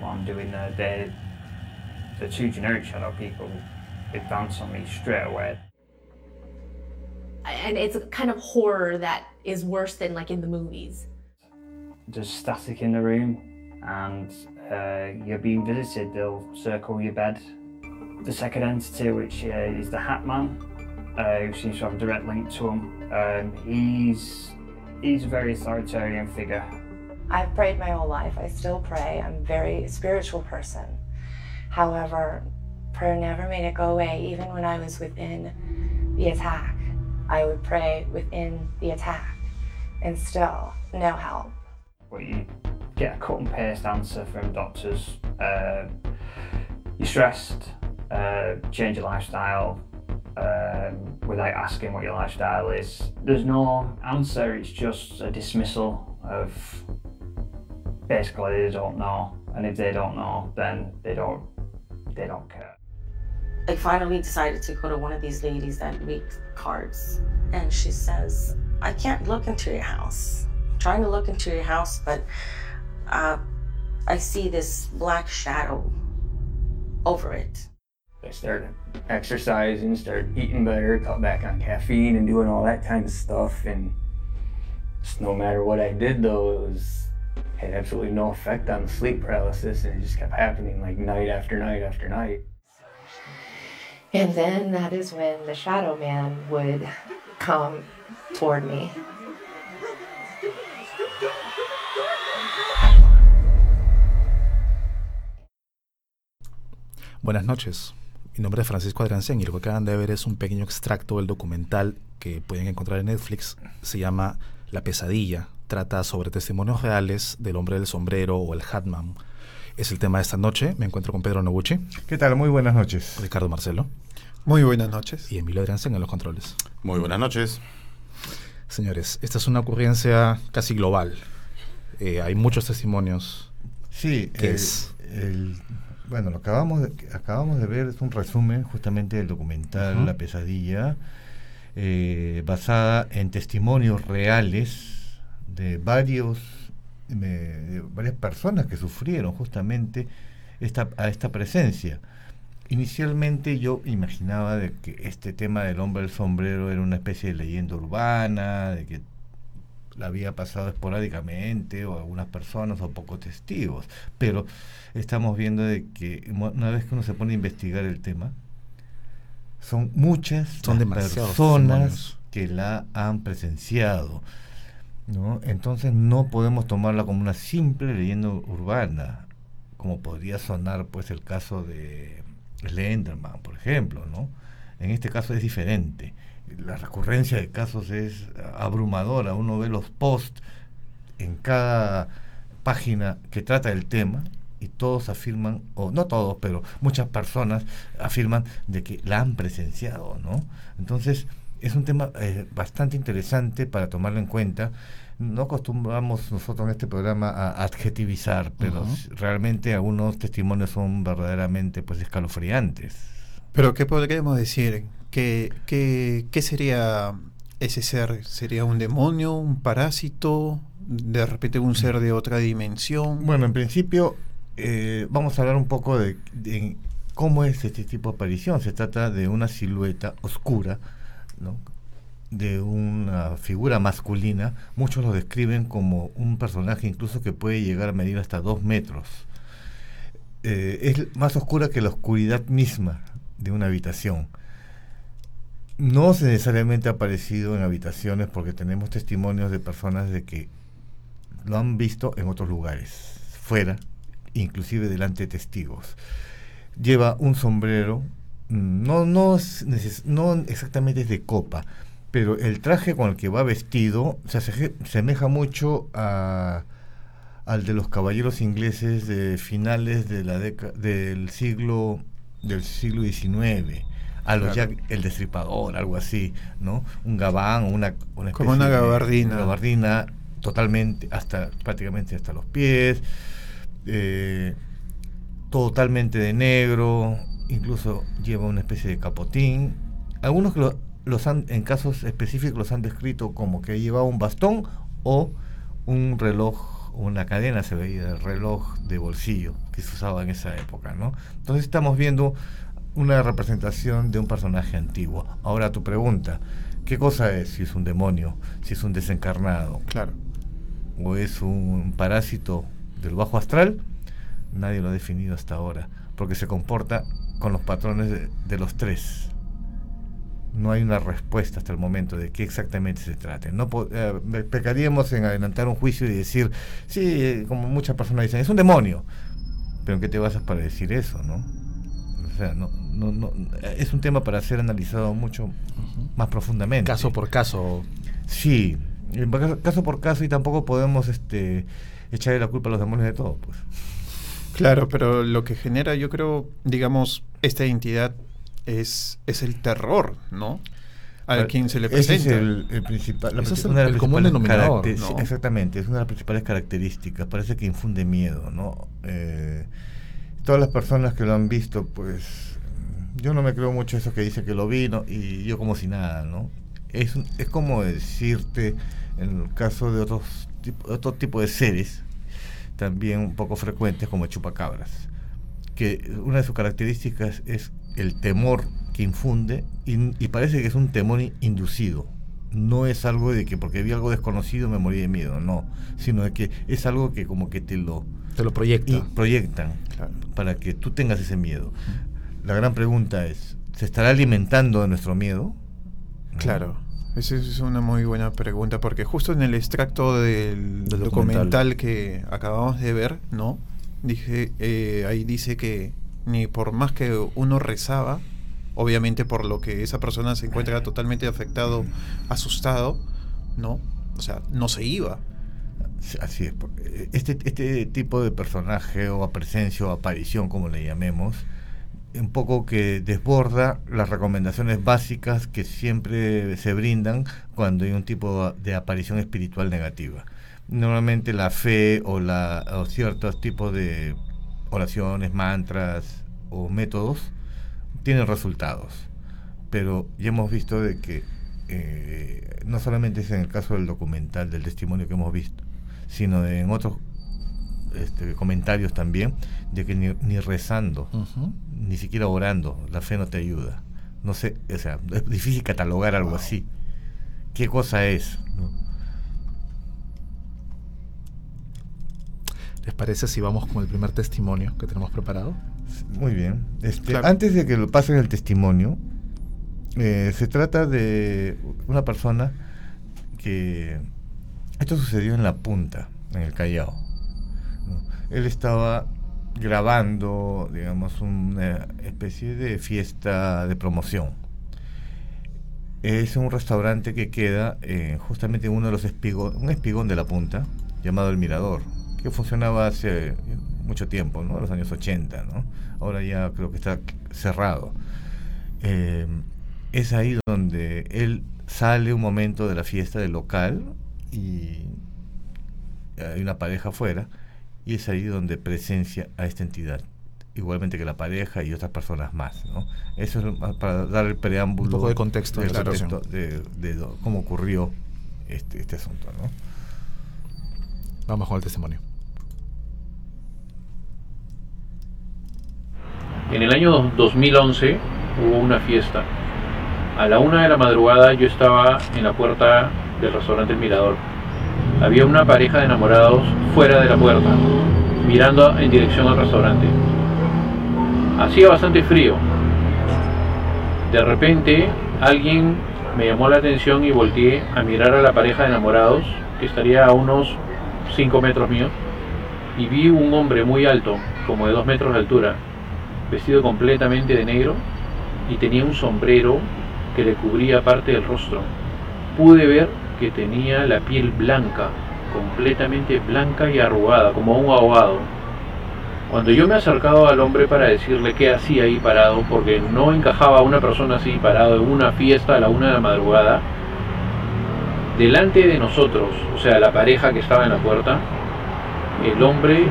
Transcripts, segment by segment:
what I'm doing there. They're the two generic shadow people advance on me straight away. And it's a kind of horror that is worse than like in the movies. There's static in the room and uh, you're being visited, they'll circle your bed. The second entity, which uh, is the Hat Man, uh, who seems to have a direct link to him, um, he's, he's a very authoritarian figure. I've prayed my whole life. I still pray. I'm a very spiritual person. However, prayer never made it go away, even when I was within the attack. I would pray within the attack, and still, no help. You get a cut and paste answer from doctors. Uh, you're stressed, uh, change your lifestyle um, without asking what your lifestyle is. There's no answer, it's just a dismissal of basically they don't know. And if they don't know, then they don't they don't care. I finally decided to go to one of these ladies that make cards. And she says, I can't look into your house. I'm trying to look into your house, but uh, I see this black shadow over it. I started exercising, started eating better, cut back on caffeine and doing all that kind of stuff. And just no matter what I did though, it was had absolutely no effect on the sleep paralysis and it just kept happening like night after night after night. And then that is when the shadow man would come toward me. Buenas noches. Mi nombre es Francisco Adrancén y lo que acaban de ver es un pequeño extracto del documental que pueden encontrar en Netflix. Se llama La pesadilla. Trata sobre testimonios reales del hombre del sombrero o el Hatman. Es el tema de esta noche. Me encuentro con Pedro Noguchi. ¿Qué tal? Muy buenas noches. Ricardo Marcelo. Muy buenas noches. Y Emilio Adrancén en los controles. Muy buenas noches. Señores, esta es una ocurrencia casi global. Eh, hay muchos testimonios. Sí, ¿Qué el- es? el- bueno, lo que acabamos de, acabamos de ver es un resumen justamente del documental. La pesadilla, eh, basada en testimonios reales de varios de varias personas que sufrieron justamente esta, a esta presencia. Inicialmente yo imaginaba de que este tema del hombre del sombrero era una especie de leyenda urbana, de que la había pasado esporádicamente o algunas personas o pocos testigos, pero estamos viendo de que una vez que uno se pone a investigar el tema, son muchas Son las personas que la han presenciado. ¿No? Entonces no podemos tomarla como una simple leyenda urbana, como podría sonar pues el caso de Slenderman, por ejemplo, ¿no? En este caso es diferente. La recurrencia de casos es abrumadora. Uno ve los posts en cada página que trata el tema y todos afirman, o no todos, pero muchas personas afirman de que la han presenciado, ¿no? Entonces, es un tema eh, bastante interesante para tomarlo en cuenta. No acostumbramos nosotros en este programa a adjetivizar, pero realmente algunos testimonios son verdaderamente pues escalofriantes. Pero ¿qué podríamos decir? ¿Qué, qué, qué sería ese ser? ¿Sería un demonio, un parásito, de repente un ser de otra dimensión? Bueno, en principio eh, vamos a hablar un poco de, de cómo es este tipo de aparición. Se trata de una silueta oscura, de una figura masculina. Muchos lo describen como un personaje incluso que puede llegar a medir hasta dos metros. Eh, es más oscura que la oscuridad misma de una habitación. No se necesariamente ha aparecido en habitaciones porque tenemos testimonios de personas de que lo han visto en otros lugares, fuera, inclusive delante de testigos. Lleva un sombrero, no, no, no exactamente es de copa, pero el traje con el que va vestido se aseje- semeja mucho a, al de los caballeros ingleses de finales de la del siglo del siglo XIX, a los Claro. Jack el Destripador, algo así, ¿no? Un gabán, una, una Como una de- gabardina totalmente, hasta prácticamente hasta los pies, eh, totalmente de negro, incluso lleva una especie de capotín. Algunos que lo- los han, en casos específicos los han descrito como que llevaba un bastón o un reloj una cadena, se veía el reloj de bolsillo que se usaba en esa época, ¿no? Entonces estamos viendo una representación de un personaje antiguo. Ahora tu pregunta, ¿qué cosa es? Si es un demonio, si es un desencarnado, Claro. o es un parásito del bajo astral, nadie lo ha definido hasta ahora, porque se comporta con los patrones de, de los tres. No hay una respuesta hasta el momento de qué exactamente se trata. No eh, pecaríamos en adelantar un juicio y decir, sí, como muchas personas dicen, es un demonio. Pero ¿en qué te basas para decir eso, no? O sea, no, no, no, es un tema para ser analizado mucho más profundamente. Caso por caso. Sí, caso por caso y tampoco podemos este, echarle la culpa a los demonios de todo, pues. Claro, pero lo que genera, yo creo, digamos, esta entidad es, es el terror, ¿no? A quien se le Ese presenta. es el, el principal, la es el- una de las el común principales denominador, ¿no? Exactamente, es una de las principales características. Parece que infunde miedo, ¿no? Eh, todas las personas que lo han visto, pues yo no me creo mucho eso que dice que lo vi ¿no? y yo como si nada, ¿no? Es, un- es como decirte, en el caso de otros tipo, otro tipo de seres, también un poco frecuentes como chupacabras, que una de sus características es el temor que infunde y, y parece que es un temor in- inducido. No es algo de que porque vi algo desconocido me morí de miedo, no, sino de que es algo que como que te lo Te lo proyecta. y proyectan Claro. para que tú tengas ese miedo. La gran pregunta es, ¿se estará alimentando de nuestro miedo? Claro, esa es una muy buena pregunta, porque justo en el extracto del, Del documental. documental. que acabamos de ver, ¿no? Dije, eh, ahí dice que ni por más que uno rezaba, obviamente por lo que esa persona se encuentra totalmente afectado, asustado, ¿no? O sea, no se iba. Sí, Así es. Este, este tipo de personaje o presencia o aparición, como le llamemos, un poco que desborda las recomendaciones básicas que siempre se brindan cuando hay un tipo de aparición espiritual negativa. Normalmente la fe o, la, ciertos tipos de oraciones, mantras o métodos tienen resultados. Pero ya hemos visto de que eh, no solamente es en el caso del documental, del testimonio que hemos visto, sino en otros este, comentarios también, de que ni, ni rezando, ni siquiera orando, la fe no te ayuda. No sé, o sea, es difícil catalogar algo así. ¿Qué cosa es? no? ¿Les parece si vamos con el primer testimonio que tenemos preparado? Muy bien. Este, Claro. Antes de que lo pasen el testimonio, eh, se trata de una persona que... Esto sucedió en La Punta, en el Callao. Él estaba grabando, digamos, una especie de fiesta de promoción. Es un restaurante que queda eh, justamente en uno de los espigón, un espigón de La Punta, llamado El Mirador, que funcionaba hace mucho tiempo, ¿no? En los años 80, ¿no? Ahora ya creo que está cerrado. Eh, es ahí donde él sale un momento de la fiesta del local y hay una pareja afuera y es ahí donde presencia a esta entidad igualmente que la pareja y otras personas más ¿no? eso es para dar el preámbulo Un poco de contexto de la contexto de, cómo ocurrió este, este asunto ¿no? Vamos con el testimonio. En el año 2011 hubo una fiesta. A la una de la madrugada yo estaba en la puerta del restaurante El Mirador. Había una pareja de enamorados fuera de la puerta, mirando en dirección al restaurante. Hacía bastante frío. De repente alguien me llamó la atención y volteé a mirar a la pareja de enamorados, que estaría a unos 5 metros míos, y vi un hombre muy alto, como de 2 metros de altura, vestido completamente de negro y tenía un sombrero que le cubría parte del rostro. Pude ver que tenía la piel blanca, completamente blanca y arrugada, como un ahogado. Cuando yo me he acercado al hombre para decirle qué hacía ahí parado, porque no encajaba una persona así parado en una fiesta a la una de la madrugada, delante de nosotros, o sea, la pareja que estaba en la puerta, el hombre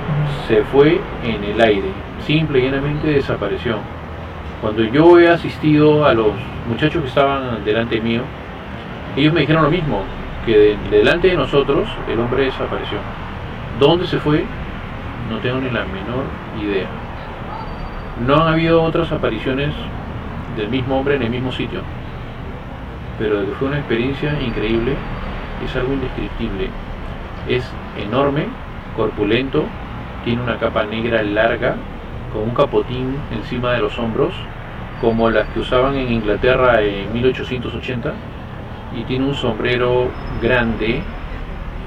se fue en el aire, simple y llanamente desapareció. Cuando yo he asistido a los muchachos que estaban delante mío, ellos me dijeron lo mismo, que de- delante de nosotros el hombre desapareció. ¿Dónde se fue? No tengo ni la menor idea. No han habido otras apariciones del mismo hombre en el mismo sitio. Pero fue una experiencia increíble, es algo indescriptible. Es enorme, corpulento, tiene una capa negra larga, con un capotín encima de los hombros, como las que usaban en Inglaterra en 1880, y tiene un sombrero grande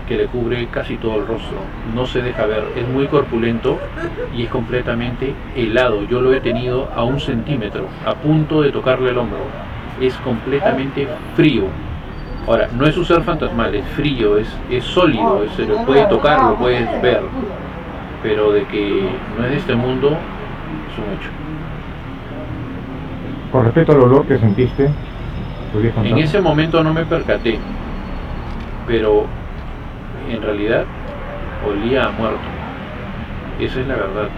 que le cubre casi todo el rostro. No se deja ver, es muy corpulento y es completamente helado. Yo lo he tenido a un centímetro, a punto de tocarle el hombro. Es completamente frío. Ahora, no es un ser fantasmal, es frío, es, es sólido, se lo puede tocar, lo puedes ver. Pero de que no es de este mundo, es un hecho. Con respecto al olor que sentiste. En ese momento no me percaté, pero en realidad olía a muerto. Esa es la verdad.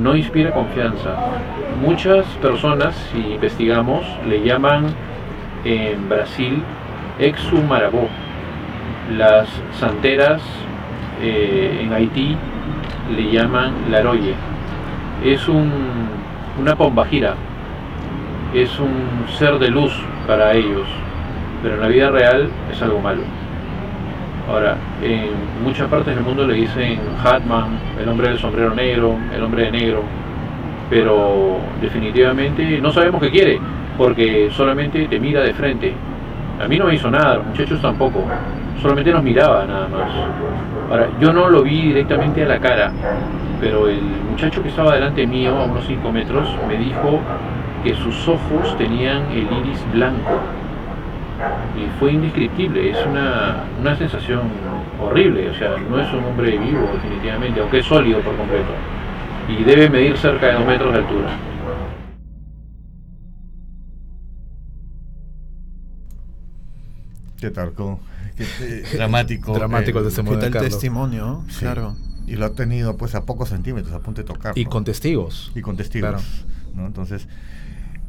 No inspira confianza. Muchas personas, si investigamos, le llaman en Brasil exumarabó. Las santeras eh, en Haití le llaman laroye. Es un, una pombajira, es un ser de luz para ellos, pero en la vida real es algo malo. Ahora, en muchas partes del mundo le dicen Hatman, el hombre del sombrero negro, el hombre de negro, pero definitivamente no sabemos qué quiere, porque solamente te mira de frente. A mí no me hizo nada, los muchachos tampoco, solamente nos miraba nada más. Ahora, yo no lo vi directamente a la cara, pero el muchacho que estaba delante mío, a unos 5 metros, me dijo que sus ojos tenían el iris blanco y fue indescriptible, es una, una sensación horrible, o sea, no es un hombre vivo definitivamente, aunque es sólido por completo, y debe medir cerca de dos metros de altura. Qué tarco, qué dramático. Dramático el testimonio ¿Qué de tal Carlos. testimonio? Sí. Claro. Y lo ha tenido pues a pocos centímetros, a punto de tocar. Y con testigos. y con testigos. Claro. ¿no? Entonces,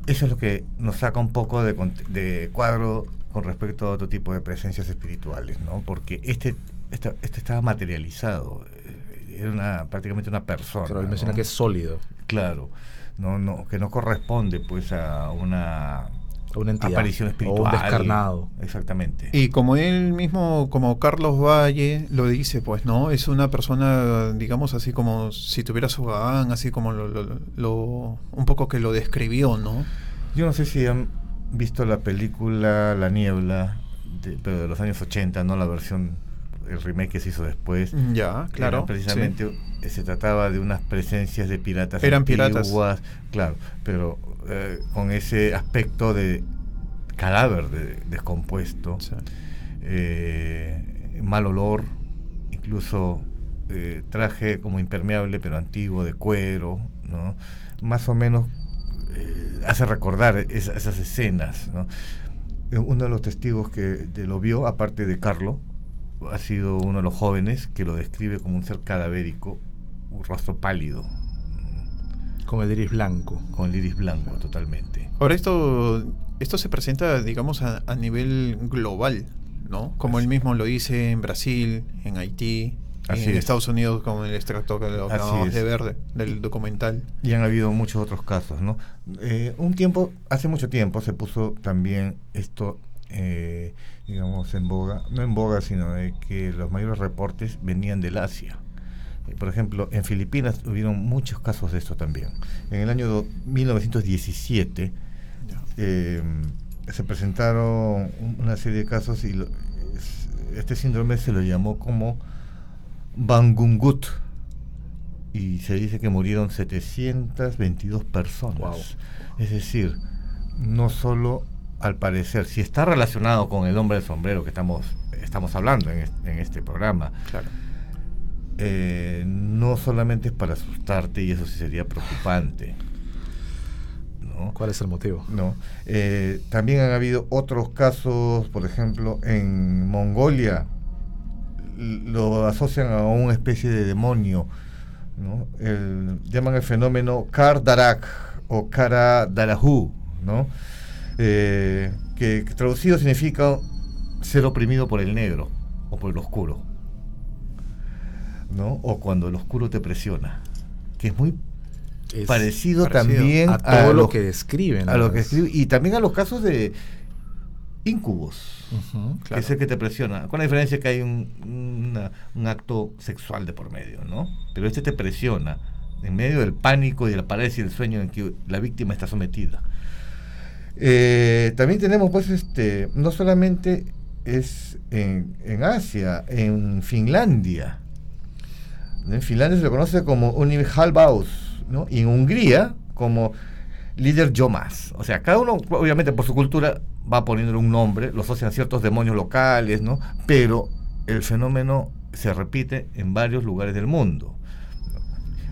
eso es lo que nos saca un poco de, de cuadro con respecto a otro tipo de presencias espirituales, ¿no? Porque este, esta- este estaba materializado, eh, era una, prácticamente una persona. Pero él menciona ¿no? que es sólido. Claro, no, no, que no corresponde pues a una A una entidad. aparición O espiritual. un descarnado. Exactamente. Y como él mismo, como Carlos Valle lo dice, pues, ¿no? Es una persona, digamos, así como si tuviera su gabán, así como lo, lo- lo- un poco que lo describió, ¿no? Yo no sé si han visto la película La Niebla, de, pero de los años 80, no la versión, el remake que se hizo después. Ya, claro. Precisamente se trataba de unas presencias de piratas Eran piratas. antiguas, claro, pero eh, con ese aspecto de cadáver de- descompuesto, Sí. eh, mal olor, incluso eh, traje como impermeable pero antiguo de cuero, ¿no? Más o menos hace recordar es- esas escenas, ¿no? Uno de los testigos que de- lo vio, aparte de Carlo, ha sido uno de los jóvenes que lo describe como un ser cadavérico, un rostro pálido, Con el iris blanco. con el iris blanco totalmente. Ahora esto, esto se presenta, digamos, a, a nivel global, ¿no? Como él mismo lo dice en Brasil, en Haití, Así en es. Estados Unidos, con el extracto que lo Así acabamos es. de ver de- del documental. Y han habido muchos otros casos, ¿no? Eh, un tiempo, hace mucho tiempo, se puso también esto, eh, digamos, en boga, no en boga, sino de que los mayores reportes venían del Asia. Eh, Por ejemplo, en Filipinas hubieron muchos casos de esto también. En el año do- 1917 eh, se presentaron un- una serie de casos y lo- este síndrome se lo llamó como Bangungut y se dice que murieron 722 personas. Wow. Es decir, no solo al parecer, si está relacionado con el hombre del sombrero que estamos, estamos hablando en, es- en este programa, Claro. eh, no solamente es para asustarte y eso sí sería preocupante. ¿no? ¿Cuál es el motivo? No. Eh, también han habido otros casos, por ejemplo, en Mongolia lo asocian a una especie de demonio. ¿no? El- llaman el fenómeno Kar Darak o Kara Darahu, ¿no? Eh, que, traducido significa ser oprimido por el negro o por el oscuro. ¿no? O cuando el oscuro te presiona, que es muy Es parecido, parecido también a todo lo que describen. a lo que las- escribe- y también a los casos de incubos, Ujú, que claro. es el que te presiona, con la diferencia que hay un, una- un acto sexual de por medio, ¿no? Pero este te presiona en medio del pánico y de la parálisis del sueño en que la víctima está sometida. Eh, también tenemos, pues, este, no solamente es en, Asia, en Finlandia. En Finlandia se le conoce como Unihalbaus, ¿no? Y en Hungría como líder Yomas. O sea, cada uno, obviamente por su cultura, va poniéndole un nombre, lo asocian ciertos demonios locales, ¿no? Pero el fenómeno se repite en varios lugares del mundo.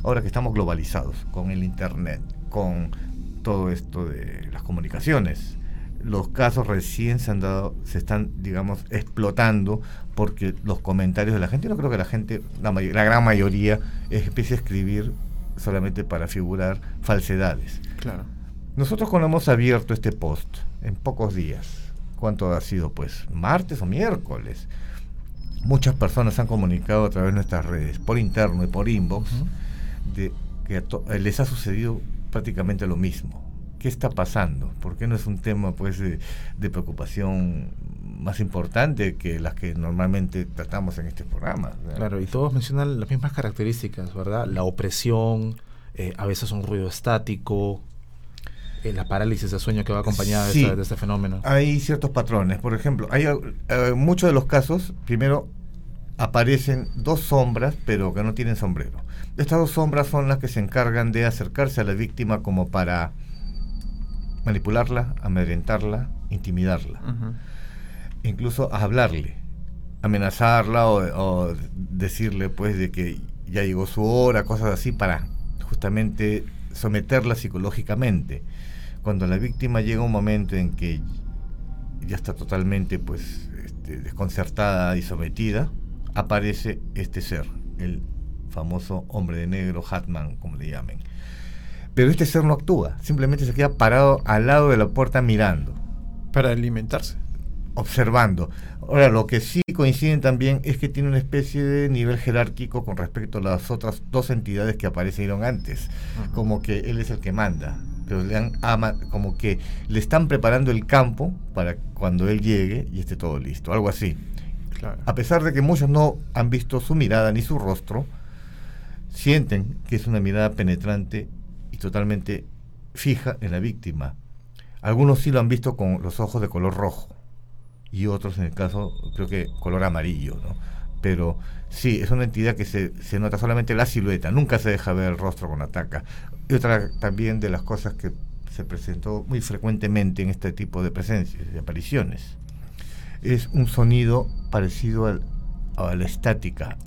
Ahora que estamos globalizados con el Internet, con todo esto de las comunicaciones, los casos recién se han dado, se están, digamos, explotando porque los comentarios de la gente, yo no creo que la gente, la, may- la gran mayoría, empiece a escribir solamente para figurar falsedades. Claro. Nosotros cuando hemos abierto este post en pocos días, ¿cuánto ha sido? Pues martes o miércoles. Muchas personas han comunicado a través de nuestras redes, por interno y por inbox, de que les ha sucedido prácticamente lo mismo. ¿Qué está pasando? ¿Por qué no es un tema pues de, de preocupación más importante que las que normalmente tratamos en este programa? Claro, y todos mencionan las mismas características, ¿verdad? La opresión, eh, a veces un ruido estático, eh, la parálisis de sueño que va acompañada de esta- de, este fenómeno. Hay ciertos patrones. Por ejemplo, hay eh, muchos de los casos, primero aparecen dos sombras, pero que no tienen sombrero. Estas dos sombras son las que se encargan de acercarse a la víctima como para manipularla, amedrentarla, intimidarla, Ujú. incluso a hablarle, amenazarla o, o decirle pues de que ya llegó su hora, cosas así para justamente someterla psicológicamente. Cuando la víctima llega un momento en que ya está totalmente pues este, desconcertada y sometida, aparece este ser, el famoso hombre de negro, Hatman, como le llamen. Pero este ser no actúa, simplemente se queda parado al lado de la puerta mirando, Para alimentarse. observando. Ahora, lo que sí coinciden también es que tiene una especie de nivel jerárquico con respecto a las otras dos entidades que aparecieron antes, como que él es el que manda, pero le han ama, como que le están preparando el campo para cuando él llegue y esté todo listo, algo así. A pesar de que muchos no han visto su mirada ni su rostro, sienten que es una mirada penetrante y totalmente fija en la víctima. Algunos sí lo han visto con los ojos de color rojo y otros en el caso creo que color amarillo, ¿no? Pero sí, es una entidad que se, se nota solamente la silueta, nunca se deja ver el rostro con ataca. Y otra también de las cosas que se presentó muy frecuentemente en este tipo de presencias, de apariciones, es un sonido parecido al- a la estática,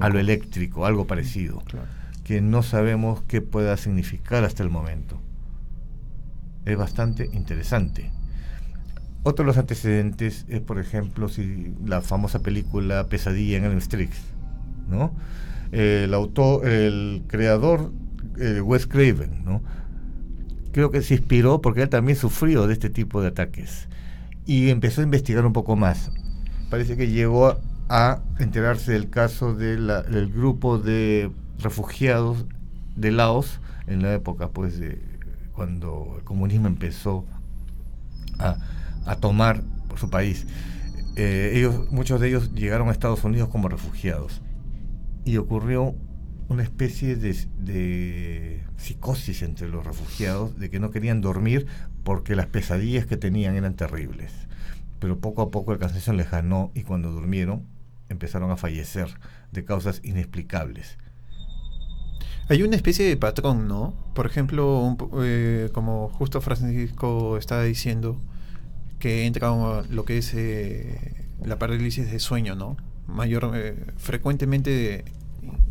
a lo eléctrico, algo parecido, Claro. que no sabemos qué pueda significar hasta el momento. Es bastante interesante. Otro de los antecedentes es, por ejemplo, si la famosa película Pesadilla en Elm Street, ¿no? El autor, el creador, eh, Wes Craven, ¿no? Creo que se inspiró porque él también sufrió de este tipo de ataques y empezó a investigar un poco más. Parece que llegó a enterarse del caso del grupo de refugiados de Laos en la época, pues, de cuando el comunismo empezó a, a tomar su país. Eh, ellos, muchos de ellos llegaron a Estados Unidos como refugiados y ocurrió una especie de psicosis entre los refugiados de que no querían dormir porque las pesadillas que tenían eran terribles. Pero poco a poco el cansancio les ganó y cuando durmieron empezaron a fallecer de causas inexplicables. Hay una especie de patrón, ¿no? Por ejemplo, un eh, como justo Francisco estaba diciendo, que entra lo que es eh, la parálisis de sueño, ¿no? Mayor, eh, frecuentemente,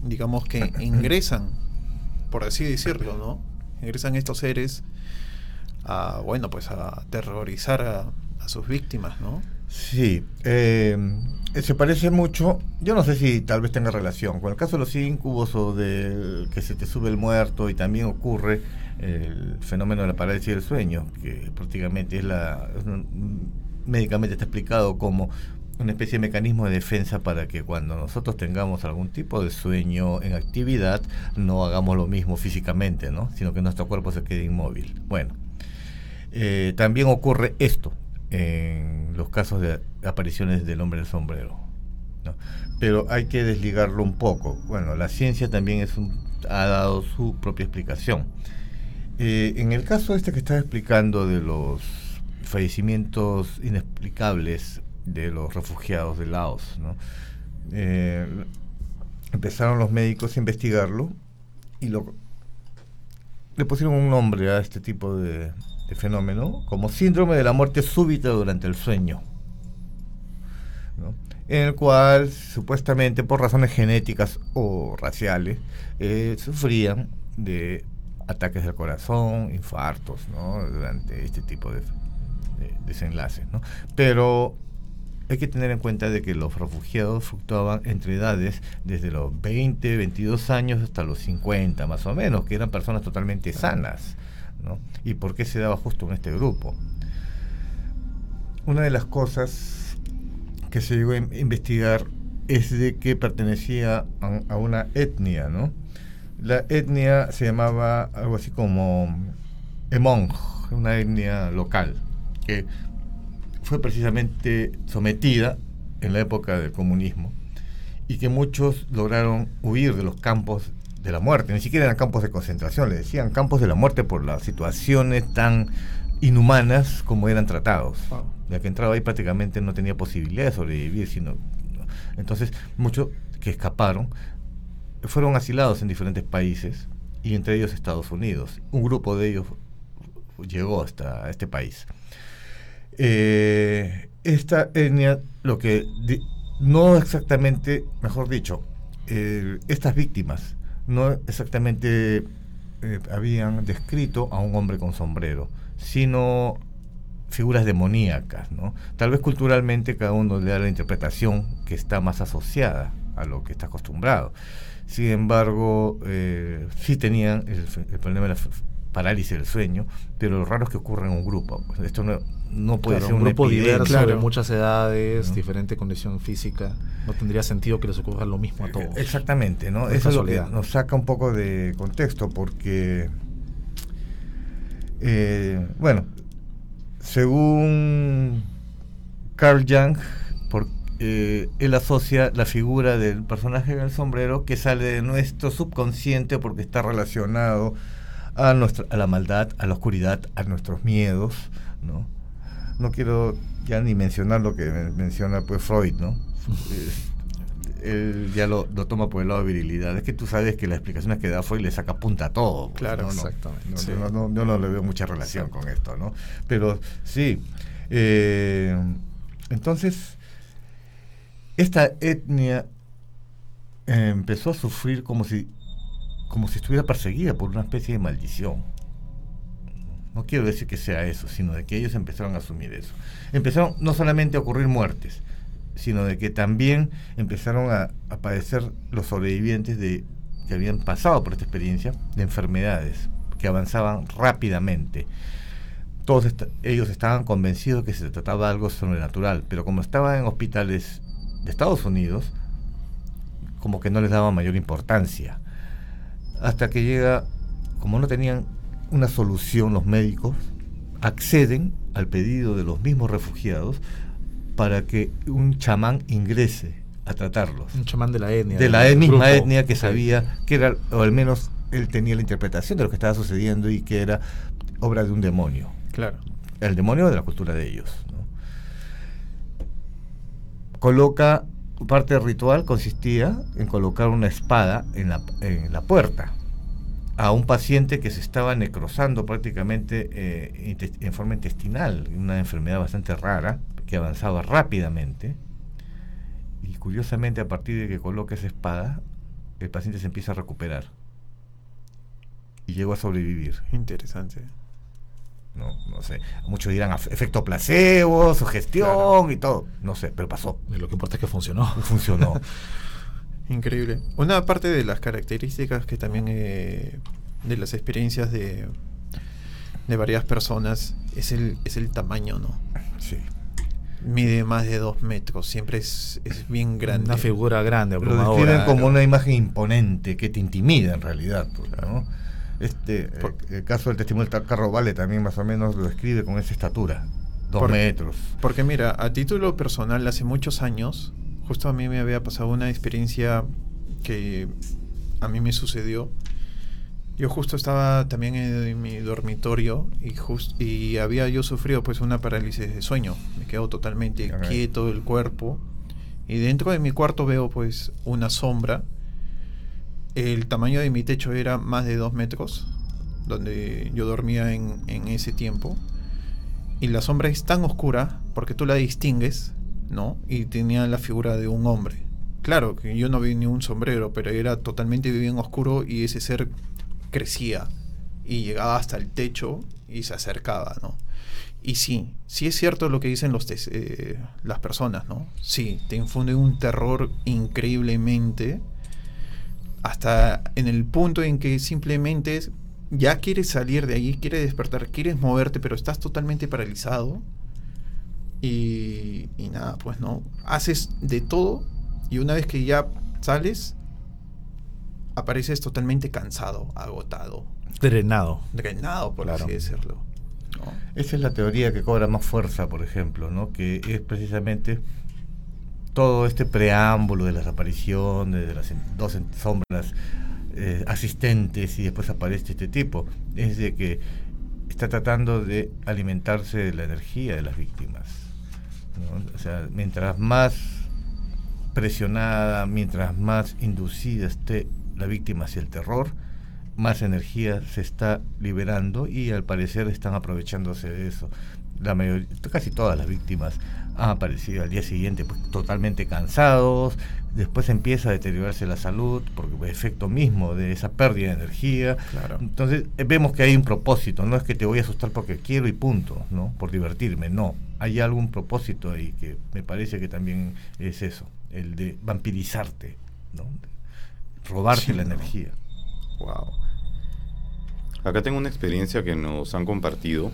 digamos que ingresan, por así decirlo, ¿no? Ingresan estos seres a, bueno, pues a aterrorizar a, sus víctimas, ¿no? Sí, eh, se parece mucho, yo no sé si tal vez tenga relación con el caso de los incubos o de que se te sube el muerto y también ocurre el fenómeno de la parálisis del sueño, que prácticamente es la, médicamente está explicado como una especie de mecanismo de defensa para que cuando nosotros tengamos algún tipo de sueño en actividad no hagamos lo mismo físicamente, ¿no? sino que nuestro cuerpo se quede inmóvil. Bueno, eh, también ocurre esto en los casos de apariciones del hombre del sombrero. ¿no? Pero hay que desligarlo un poco. Bueno, la ciencia también es un- ha dado su propia explicación. Eh, en el caso este que estaba explicando de los fallecimientos inexplicables de los refugiados de Laos, ¿no? Eh, empezaron los médicos a investigarlo y lo, le pusieron un nombre a este tipo de, de fenómeno como síndrome de la muerte súbita durante el sueño, en el cual supuestamente por razones genéticas o raciales eh, sufrían de ataques del corazón, infartos, ¿no? durante este tipo de, de desenlaces. Pero hay que tener en cuenta de que los refugiados fluctuaban entre edades desde los 20, 22 años hasta los 50 más o menos, que eran personas totalmente sanas. ¿Y por qué se daba justo en este grupo? Una de las cosas que se llegó a in- investigar es de que pertenecía a, a una etnia, ¿no? La etnia se llamaba algo así como Hmong, una etnia local, que fue precisamente sometida en la época del comunismo y que muchos lograron huir de los campos de la muerte, ni siquiera eran campos de concentración, le decían campos de la muerte por las situaciones tan inhumanas como eran tratados. Ya que entraba ahí prácticamente no tenía posibilidad de sobrevivir, sino entonces muchos que escaparon fueron asilados en diferentes países y entre ellos Estados Unidos. Un grupo de ellos llegó hasta este país. Eh, esta etnia, lo que no exactamente, mejor dicho, eh, estas víctimas no exactamente eh, habían descrito a un hombre con sombrero, sino figuras demoníacas, ¿no? Tal vez culturalmente cada uno le da la interpretación que está más asociada a lo que está acostumbrado. Sin embargo, eh, sí tenían el, el problema de la parálisis del sueño, pero lo raro es que ocurre en un grupo. Esto no, no puede Claro, ser un grupo epidemia. diverso de Claro. muchas edades, ¿No? diferente condición física. No tendría sentido que les ocurra lo mismo a todos. Exactamente, ¿no? No es Eso es lo que nos saca un poco de contexto porque, eh, bueno, según Carl Jung, por- eh, él asocia la figura del personaje del sombrero que sale de nuestro subconsciente porque está relacionado a, nuestra, a la maldad, a la oscuridad, a nuestros miedos, ¿no? No quiero ya ni mencionar lo que men- menciona pues Freud, ¿no? Él ya lo, lo toma por el lado de virilidad. Es que tú sabes que las explicaciones que da Freud le saca punta a todo. pues, Claro, ¿no? Exactamente, no, sí. no, no, yo no le veo mucha relación con esto, ¿no? Pero sí. eh, entonces, esta etnia eh, empezó a sufrir como si, como si estuviera perseguida por una especie de maldición. No quiero decir que sea eso, sino de que ellos empezaron a asumir eso. Empezaron no solamente a ocurrir muertes, sino de que también empezaron a, a padecer los sobrevivientes de, que habían pasado por esta experiencia de enfermedades que avanzaban rápidamente. Todos ellos estaban convencidos que se trataba de algo sobrenatural, pero como estaban en hospitales de Estados Unidos, como que no les daba mayor importancia. Hasta que llega, como no tenían una solución los médicos, acceden al pedido de los mismos refugiados para que un chamán ingrese a tratarlos. Un chamán de la etnia. De la misma grupo. etnia que sabía que era, o al menos él tenía la interpretación de lo que estaba sucediendo y que era obra de un demonio. Claro. El demonio de la cultura de ellos. ¿no? Coloca, parte del ritual consistía en colocar una espada en la, en la puerta a un paciente que se estaba necrosando prácticamente eh, en forma intestinal, una enfermedad bastante rara que avanzaba rápidamente. Y curiosamente, a partir de que coloca esa espada, el paciente se empieza a recuperar y llegó a sobrevivir. Interesante. No, no sé. Muchos dirán "Af- efecto placebo, sugestión y todo. No sé, pero pasó. Y Lo que importa es que funcionó. Funcionó. Increíble. Una parte de las características que también eh, de las experiencias de, de varias personas es el, es el tamaño, ¿no? sí. Mide más de dos metros, siempre es, es bien grande. Una figura grande, Lo describen como una imagen imponente que te intimida en realidad. pues, ¿no? Este, eh, el caso del testimonio del carro Vale también más o menos lo describe con esa estatura, dos metros. Porque mira, a título personal, hace muchos años, justo a mí me había pasado una experiencia que a mí me sucedió. Yo justo estaba también en, mi dormitorio y, jus- y había yo sufrido pues una parálisis de sueño. Me quedo totalmente Ok. quieto el cuerpo. Y dentro de mi cuarto veo pues una sombra. El tamaño de mi techo era más de dos metros, donde yo dormía en, en ese tiempo y la sombra es tan oscura porque tú la distingues, ¿no? Y tenía la figura de un hombre. Claro que yo no vi ni un sombrero, pero era totalmente bien oscuro y ese ser crecía y llegaba hasta el techo y se acercaba, ¿no? Y sí, sí es cierto lo que dicen los eh, las personas, ¿no? Sí, te infunde un terror increíblemente hasta en el punto en que simplemente ya quieres salir de ahí, quieres despertar, quieres moverte, pero estás totalmente paralizado. Y, y nada, pues no. Haces de todo y una vez que ya sales, apareces totalmente cansado, agotado, Drenado. drenado, por Claro. así decirlo. ¿no? Esa es la teoría que cobra más fuerza, por ejemplo, ¿no? que es precisamente todo este preámbulo de las apariciones, de las dos sombras eh, asistentes y después aparece este tipo, es de que está tratando de alimentarse de la energía de las víctimas. O sea, mientras más presionada, mientras más inducida esté la víctima hacia el terror, más energía se está liberando y al parecer están aprovechándose de eso. La mayoría, casi todas las víctimas han aparecido al día siguiente pues, totalmente cansados, después empieza a deteriorarse la salud por efecto mismo de esa pérdida de energía. Claro. Entonces eh, vemos que hay un propósito, no es que te voy a asustar porque quiero y punto, ¿no? Por divertirme, no. Hay algún propósito ahí que me parece que también es eso, el de vampirizarte, ¿no? Robarte Sí, la ¿no? energía. Wow. Acá tengo una experiencia que nos han compartido.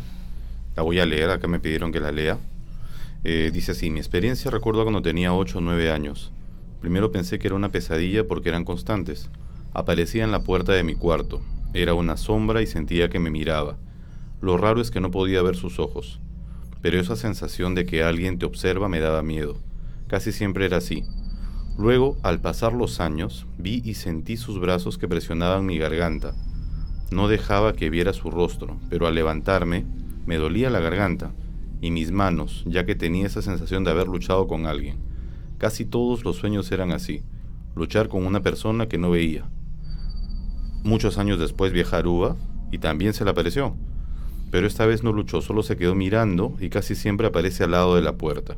La voy a leer, acá me pidieron que la lea. Eh, dice así, mi experiencia recuerdo cuando tenía 8 o 9 años. Primero pensé que era una pesadilla porque eran constantes. Aparecía en la puerta de mi cuarto. Era una sombra y sentía que me miraba. Lo raro es que no podía ver sus ojos. Pero esa sensación de que alguien te observa me daba miedo. Casi siempre era así. Luego, al pasar los años, vi y sentí sus brazos que presionaban mi garganta. No dejaba que viera su rostro, pero al levantarme me dolía la garganta y mis manos, ya que tenía esa sensación de haber luchado con alguien. Casi todos los sueños eran así, luchar con una persona que no veía. Muchos años después viajé a Aruba y también se le apareció, pero esta vez no luchó, solo se quedó mirando y casi siempre aparece al lado de la puerta.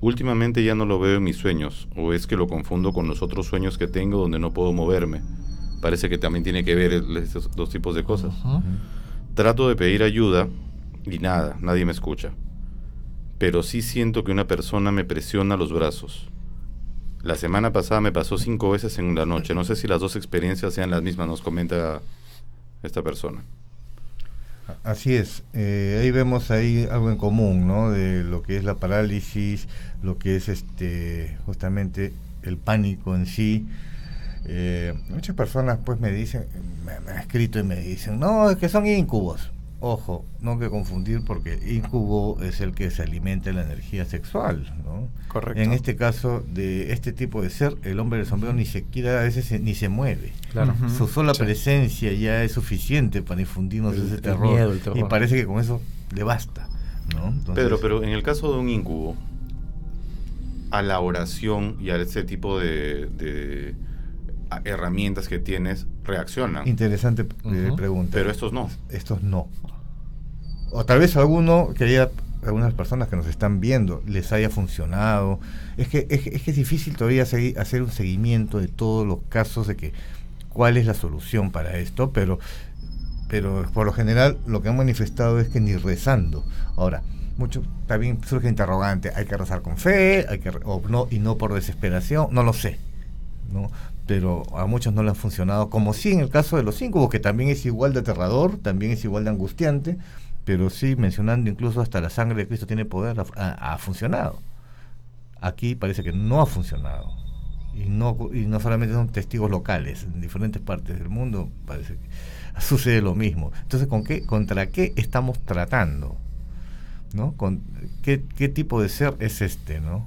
Últimamente ya no lo veo en mis sueños, o es que lo confundo con los otros sueños que tengo donde no puedo moverme. Parece que también tiene que ver estos dos tipos de cosas. Trato de pedir ayuda y nada, nadie me escucha. Pero sí siento que una persona me presiona los brazos. La semana pasada me pasó cinco veces en la noche. No sé si las dos experiencias sean las mismas, nos comenta esta persona. Así es, eh, ahí vemos ahí algo en común, ¿no? De lo que es la parálisis, lo que es este justamente el pánico en sí. Eh, muchas personas pues me dicen, me, me han escrito y me dicen, no, es que son incubos. Ojo, no hay que confundir porque incubo es el que se alimenta de la energía sexual, ¿no? Correcto. En este caso de este tipo de ser, el hombre del sombrero ni siquiera a veces se- ni se mueve. Claro. Su sola Sí. presencia ya es suficiente para infundirnos El- ese el terror. miedo, el terror. Y parece que con eso le basta. ¿no? Entonces, Pedro, pero en el caso de un incubo, a la oración y a ese tipo de, herramientas que tienes, reaccionan. Interesante eh, pregunta. Pero estos no. Estos no. O tal vez alguno que haya algunas personas que nos están viendo les haya funcionado. Es que es, es que es difícil todavía segui- hacer un seguimiento de todos los casos de que cuál es la solución para esto, pero pero por lo general lo que han manifestado es que ni rezando. Ahora, mucho también surge interrogante, hay que rezar con fe, hay que re- o no y no por desesperación, no lo sé. ¿no? Pero a muchos no le han funcionado, como sí en el caso de los incubos, que también es igual de aterrador, también es igual de angustiante, pero sí mencionando incluso hasta la sangre de Cristo tiene poder, ha, funcionado. Aquí parece que no ha funcionado. Y no, y no solamente son testigos locales, en diferentes partes del mundo parece que sucede lo mismo. Entonces, ¿con qué, ¿contra qué estamos tratando? ¿No? Con, ¿qué, ¿Qué tipo de ser es este? ¿no?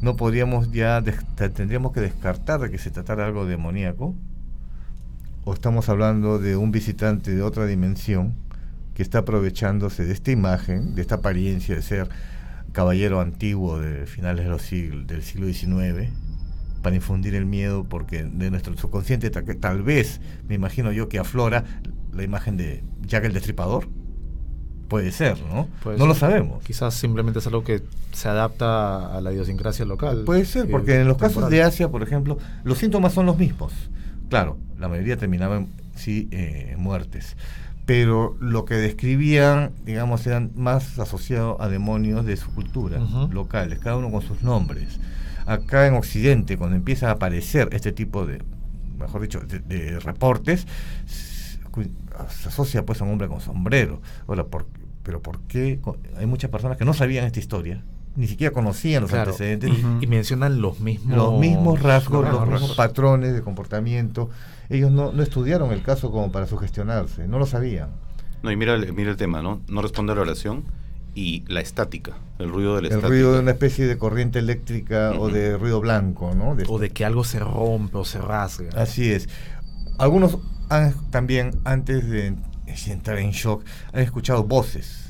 No podríamos ya, tendríamos que descartar de que se tratara algo demoníaco, o estamos hablando de un visitante de otra dimensión que está aprovechándose de esta imagen, de esta apariencia de ser caballero antiguo de finales del siglo XIX, para infundir el miedo, porque de nuestro subconsciente tal, tal vez, me imagino yo, que aflora la imagen de Jack el Destripador, Puede ser, ¿no? no lo sabemos. Quizás simplemente es algo que se adapta a la idiosincrasia local. Puede ser, porque en los casos de Asia, por ejemplo, los síntomas son los mismos. Claro, la mayoría terminaban, sí, eh, muertes. Pero lo que describían, digamos, eran más asociados a demonios de su cultura, locales, cada uno con sus nombres. Acá en Occidente, cuando empieza a aparecer este tipo de, mejor dicho, de reportes, se asocia pues a un hombre con sombrero. Ahora, ¿por, pero ¿por qué? Hay muchas personas que no sabían esta historia, ni siquiera conocían los antecedentes. Y, mencionan los mismos... Los mismos rasgos, los, mismos patrones de comportamiento. Ellos no, no estudiaron el caso como para sugestionarse, no lo sabían. No, y mira, mira el tema, ¿no? No responde a la oración y la estática, el ruido de la el ruido de una especie de corriente eléctrica o de ruido blanco, ¿no? o de que algo se rompe o se rasga. Así es. Algunos también, antes de entrar en shock, han escuchado voces,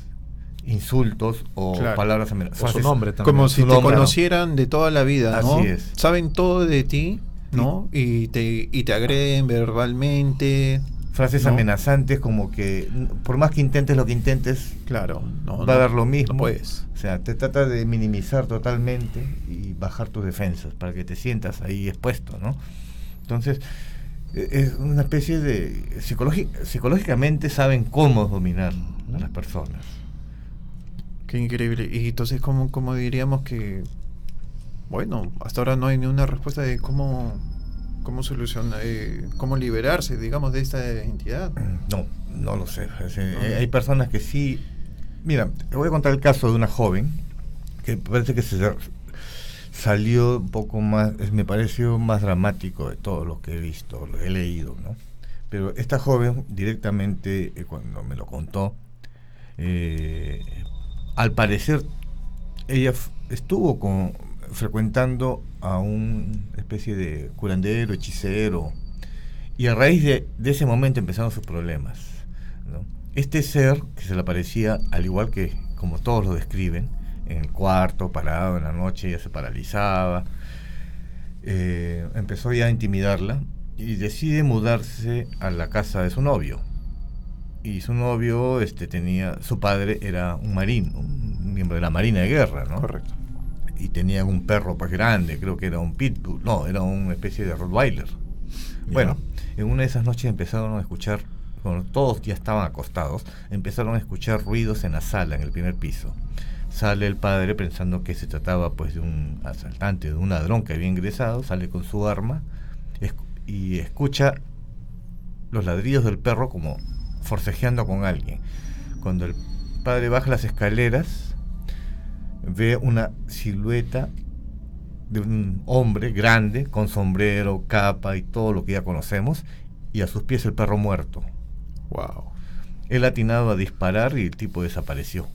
insultos o palabras amenazantes. su nombre también. Como si te conocieran de toda la vida, ¿no? Así es. Saben todo de ti, ¿no? Y te, y te agreden verbalmente. Frases amenazantes como que por más que intentes lo que intentes, claro, va a dar lo mismo. puedes. O sea, te trata de minimizar totalmente y bajar tus defensas para que te sientas ahí expuesto, ¿no? Entonces, es una especie de psicológicamente saben cómo dominar a las personas. Qué increíble. Y entonces, ¿cómo, cómo diríamos que, bueno, hasta ahora no hay ni una respuesta de cómo, cómo solucionar, eh, cómo liberarse, digamos, de esta entidad? No, no lo sé. Eh, hay personas que sí. Mira, te voy a contar el caso de una joven que parece que se salió un poco más, me pareció más dramático de todo lo que he visto, lo he leído, ¿no? Pero esta joven directamente, eh, cuando me lo contó, eh, al parecer ella estuvo con, frecuentando a una especie de curandero, hechicero, y a raíz de, ese momento empezaron sus problemas. Este ser, que se le parecía, al igual que como todos lo describen, en el cuarto, parado en la noche, ya se paralizaba. Eh, empezó ya a intimidarla y decide mudarse a la casa de su novio. Y su novio este, tenía, su padre era un marino, un miembro de la Marina de Guerra, ¿no? Correcto. Y tenía un perro más grande, creo que era un pitbull, no, era una especie de Rottweiler. Bueno, en una de esas noches empezaron a escuchar, cuando todos ya estaban acostados, empezaron a escuchar ruidos en la sala, en el primer piso sale el padre pensando que se trataba pues de un asaltante, de un ladrón que había ingresado, sale con su arma y escucha los ladrillos del perro como forcejeando con alguien. Cuando el padre baja las escaleras, ve una silueta de un hombre grande, con sombrero, capa y todo lo que ya conocemos, y a sus pies el perro muerto. Wow. Él atinado a disparar y el tipo desapareció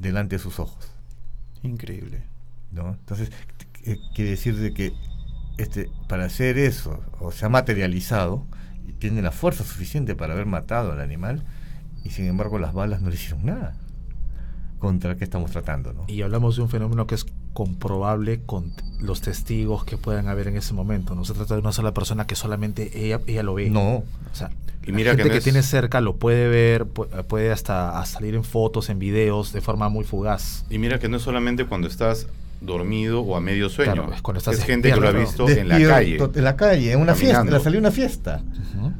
delante de sus ojos. Increíble. ¿no? Entonces, quiere decir de que este, para hacer eso, o se ha materializado, y tiene la fuerza suficiente para haber matado al animal, y sin embargo las balas no le hicieron nada contra el que estamos tratando. ¿no? Y hablamos de un fenómeno que es comprobable con los testigos que puedan haber en ese momento. No se trata de una sola persona que solamente ella, ella lo ve. No. O sea, y mira gente que, tiene cerca lo puede ver, puede hasta salir en fotos, en videos, de forma muy fugaz. Y mira que no es solamente cuando estás dormido o a medio sueño. es, cuando estás es gente que lo ha visto en la calle. En la calle, en una fiesta, la salió una fiesta.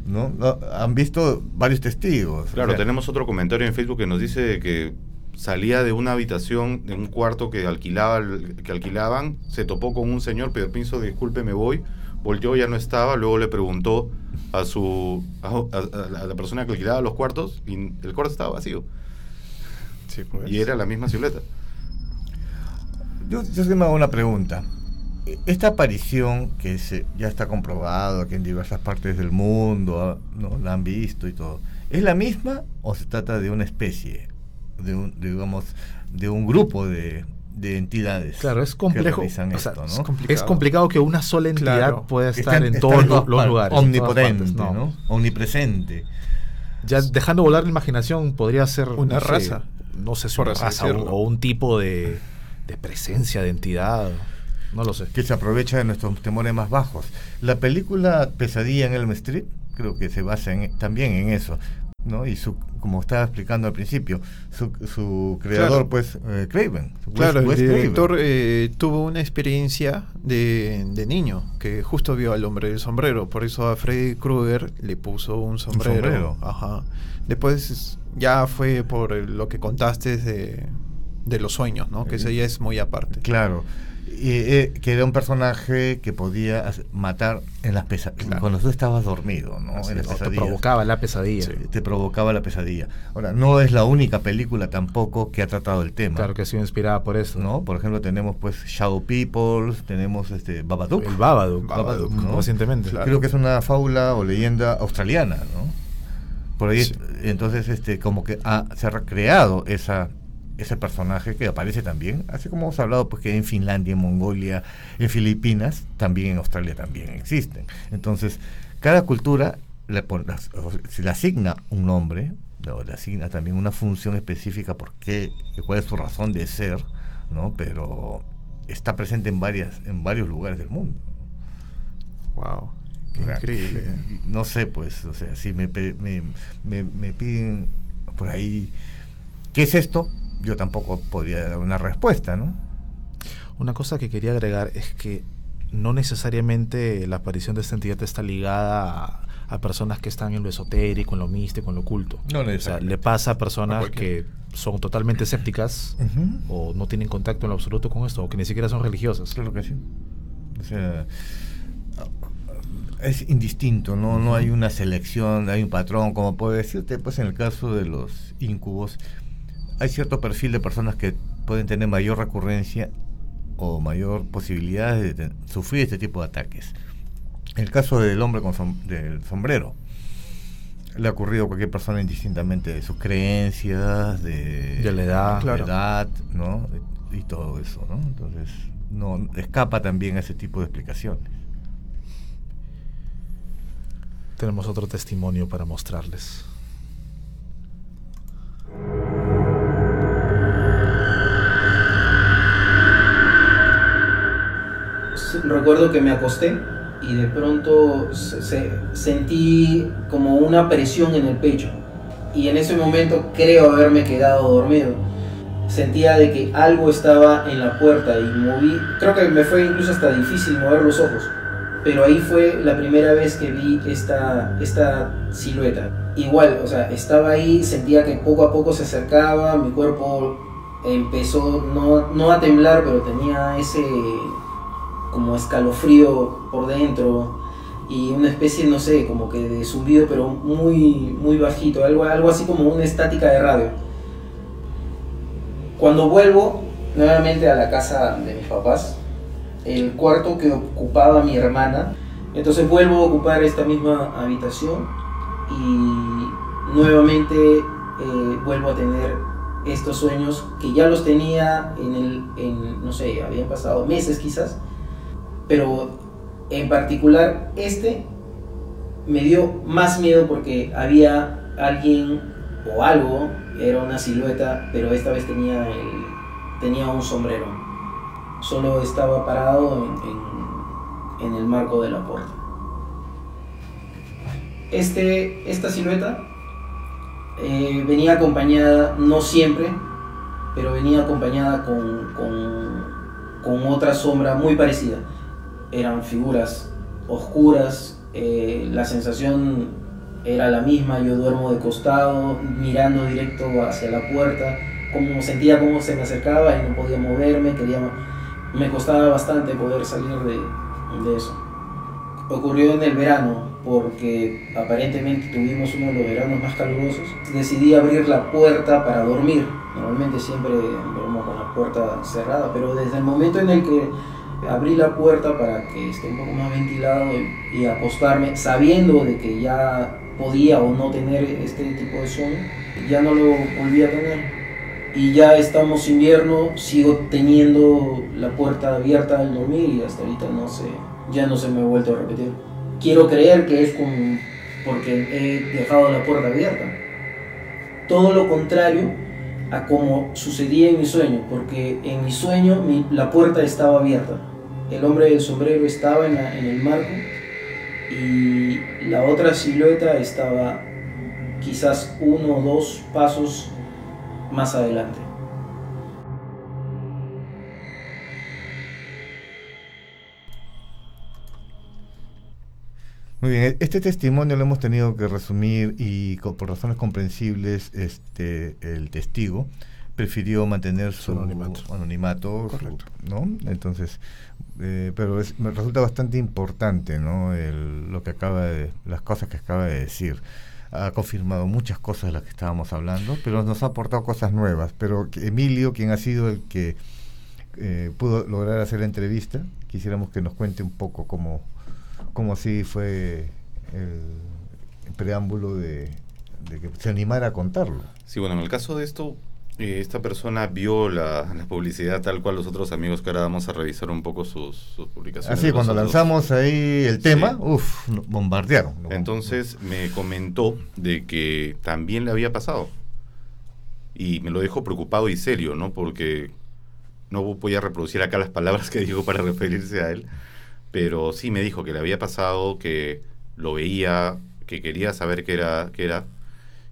¿no? Han visto varios testigos. Claro, tenemos otro comentario en Facebook que nos dice que salía de una habitación, de un cuarto que alquilaba que alquilaban, se topó con un señor, pero pienso, disculpe, me voy, volteó, ya no estaba, luego le preguntó a su a, la persona que alquilaba los cuartos y el cuarto estaba vacío. Sí, pues. Y era la misma silueta. Yo, yo me hago una pregunta. Esta aparición que se, ya está comprobado que en diversas partes del mundo ¿no? la han visto y todo, ¿es la misma o se trata de una especie, de un, digamos, de un grupo de, de entidades? Claro, es que complejo. realizan o sea, esto, es, complicado. es complicado que una sola entidad Claro. pueda estar en todos los lugares. Omnipotente, partes, ¿no? Omnipresente. Ya dejando volar la imaginación, podría ser Una no sé, raza, no sé si una raza o un tipo de, de presencia, de entidad. No lo sé. que se aprovecha de nuestros temores más bajos. La película Pesadilla en Elm Street creo que se basa en- también en eso, ¿no? Y su, como estaba explicando al principio, su, su creador, Claro. pues, eh, Craven. Claro, el director eh, tuvo una experiencia de, de niño que justo vio al hombre del sombrero, por eso a Freddy Krueger le puso un sombrero. sombrero. Ajá. Después ya fue por lo que contaste de, de los sueños, ¿no? Que ese ya es muy aparte. Claro. Y, eh, que era un personaje que podía matar en las pesadillas. Claro. Cuando tú estabas dormido, ¿no? Así en las es. O te provocaba la pesadilla. Sí. Te provocaba la pesadilla. Ahora, no es la única película tampoco que ha tratado el tema. Claro que ha sido inspirada por eso. ¿no? Por ejemplo, tenemos pues Shadow People, tenemos este Babadook. El Babadook, Babadook, ¿no? ¿no? recientemente. Claro. Creo que es una fábula o leyenda australiana, ¿no? Por ahí, Sí. entonces, este, como que ha- se ha recreado esa, ese personaje que aparece también, así como hemos hablado, pues que en Finlandia, en Mongolia, en Filipinas, también en Australia también existen. Entonces, cada cultura le, se asigna un nombre, le asigna también una función específica, por qué, cuál es su razón de ser, ¿no? Pero está presente en varias, en varios lugares del mundo. Wow. Qué increíble. ¿eh? No sé, pues, o sea, si me, me, me- me piden por ahí, ¿qué es esto? Yo tampoco podría dar una respuesta, ¿no? Una cosa que quería agregar es que no necesariamente la aparición de esta entidad está ligada a, a personas que están en lo esotérico, en lo místico, en lo oculto. No o sea, le pasa a personas A que son totalmente escépticas o no tienen contacto en lo absoluto con esto, o que ni siquiera son religiosas. Claro que sí. O sea, es indistinto, ¿no? No hay una selección, hay un patrón, como puedo decirte, pues en el caso de los incubos, hay cierto perfil de personas que pueden tener mayor recurrencia o mayor posibilidad de ten- sufrir este tipo de ataques. El caso del hombre con som- del sombrero, le ha ocurrido a cualquier persona indistintamente de sus creencias, de, De la edad. de Claro. edad, ¿no? Y todo eso, ¿no? Entonces, no escapa también a ese tipo de explicaciones. Tenemos otro testimonio para mostrarles. Recuerdo que me acosté y de pronto se- se- sentí como una presión en el pecho. Y en ese momento creo haberme quedado dormido. Sentía de que algo estaba en la puerta y moví, creo que me fue incluso hasta difícil mover los ojos. Pero ahí fue la primera vez que vi esta, esta silueta. Igual, o sea, estaba ahí, sentía que poco a poco se acercaba, mi cuerpo empezó no, no a temblar, pero tenía ese como escalofrío por dentro y una especie, no sé, como que de zumbido, pero muy, muy bajito, algo, algo así como una estática de radio. Cuando vuelvo nuevamente a la casa de mis papás, el cuarto que ocupaba mi hermana, entonces vuelvo a ocupar esta misma habitación y nuevamente eh, vuelvo a tener estos sueños que ya los tenía en el, en, no sé, habían pasado meses quizás, pero en particular este me dio más miedo porque había alguien o algo, era una silueta, pero esta vez tenía, el, tenía un sombrero. Solo estaba parado en, en- el marco de la puerta. Este, esta silueta eh, venía acompañada, no siempre, pero venía acompañada con, con, con otra sombra muy parecida. Eran figuras oscuras, eh, la sensación era la misma, yo duermo de costado, mirando directo hacia la puerta, como sentía cómo se me acercaba y no podía moverme, quería, me costaba bastante poder salir de, de eso. Ocurrió en el verano, porque aparentemente tuvimos uno de los veranos más calurosos. Decidí abrir la puerta para dormir. Normalmente siempre duermo con la puerta cerrada, pero desde el momento en el que abrí la puerta para que esté un poco más ventilado y, y acostarme, sabiendo de que ya podía o no tener este tipo de sueño, ya no lo volví a tener. Y ya estamos invierno, sigo teniendo la puerta abierta al dormir y hasta ahorita no sé, ya no se me ha vuelto a repetir. Quiero creer que es con, porque he dejado la puerta abierta. Todo lo contrario a como sucedía en mi sueño, porque en mi sueño mi- la puerta estaba abierta. El hombre del sombrero estaba en, el marco y la otra silueta estaba quizás uno o dos pasos más adelante. Muy bien, este testimonio lo hemos tenido que resumir y por razones comprensibles, este, el testigo prefirió mantener su anonimato. anonimato, su- Correcto. ¿no? Entonces, eh, pero es- me resulta bastante importante, ¿no? El- lo que acaba de, las cosas que acaba de decir. Ha confirmado muchas cosas de las que estábamos hablando, pero nos ha aportado cosas nuevas. Pero Emilio, quien ha sido el que eh, pudo lograr hacer la entrevista, quisiéramos que nos cuente un poco cómo, cómo así fue el preámbulo de, de que se animara a contarlo. Sí, bueno, en el caso de esto, esta persona vio la, la publicidad tal cual los otros amigos que ahora vamos a revisar un poco sus, sus publicaciones. Así, cuando lanzamos ahí el tema, Sí. uff, bombardearon. Entonces me comentó de que también le había pasado. Y me lo dejó preocupado y serio, ¿no? Porque no voy a reproducir acá las palabras que dijo para referirse a él. Pero sí me dijo que le había pasado, que lo veía, que quería saber qué era, qué era.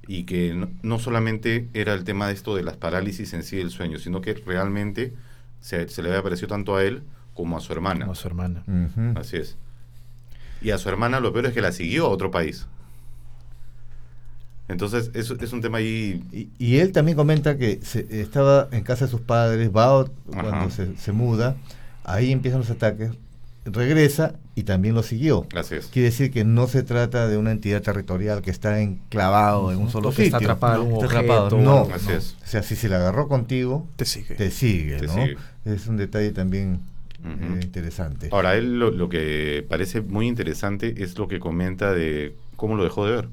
Y que no, no solamente era el tema de esto de las parálisis en sí del sueño, sino que realmente se, se le había parecido tanto a él como a su hermana. Como a su hermana. Así es. Y a su hermana lo peor es que la siguió a otro país. Entonces, es, es un tema ahí... Y, y él también comenta que se- estaba en casa de sus padres, va cuando se, se muda, ahí empiezan los ataques, regresa y también lo siguió. Así es. Quiere decir que no se trata de una entidad territorial que está enclavado en un solo o que está sitio. atrapada en un Está objeto atrapado. No. Así no. es. O sea, si se la agarró contigo, Te sigue. te sigue, Te ¿no? sigue. Es un detalle también eh, interesante. Ahora, él lo, lo que parece muy interesante es lo que comenta de cómo lo dejó de ver.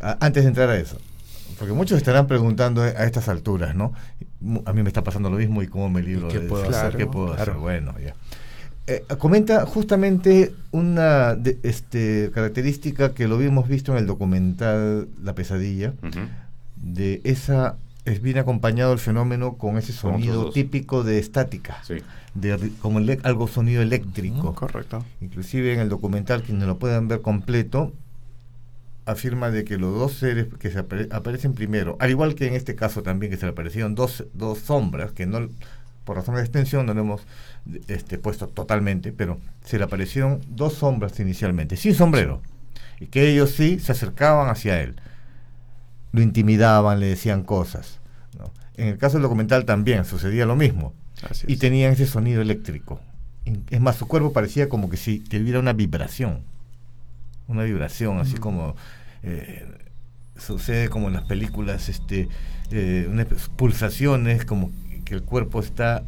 Antes de entrar a eso, porque muchos estarán preguntando a estas alturas, ¿no? A mí me está pasando lo mismo y cómo me libro ¿Y qué de puedo eso? hacer? ¿Qué puedo Claro. hacer? Bueno, ya. Eh, comenta justamente una de- este, característica que lo habíamos visto en el documental La pesadilla, de esa es bien acompañado el fenómeno con ese sonido típico de estática, Sí. de, como algo sonido eléctrico. Correcto. Inclusive en el documental, quienes lo puedan ver completo, afirma de que los dos seres que se apare- aparecen primero, al igual que en este caso también que se le aparecieron dos, dos sombras, que no por razones de extensión no lo hemos este, puesto totalmente, pero se le aparecieron dos sombras inicialmente, sin sombrero, y que ellos sí se acercaban hacia él, lo intimidaban, le decían cosas. ¿no? En el caso del documental también sucedía lo mismo, Así y es. tenían ese sonido eléctrico. Es más, su cuerpo parecía como que si tuviera una vibración. Una vibración, así como eh, sucede como en las películas, este, eh, unas pulsaciones, como que el cuerpo está,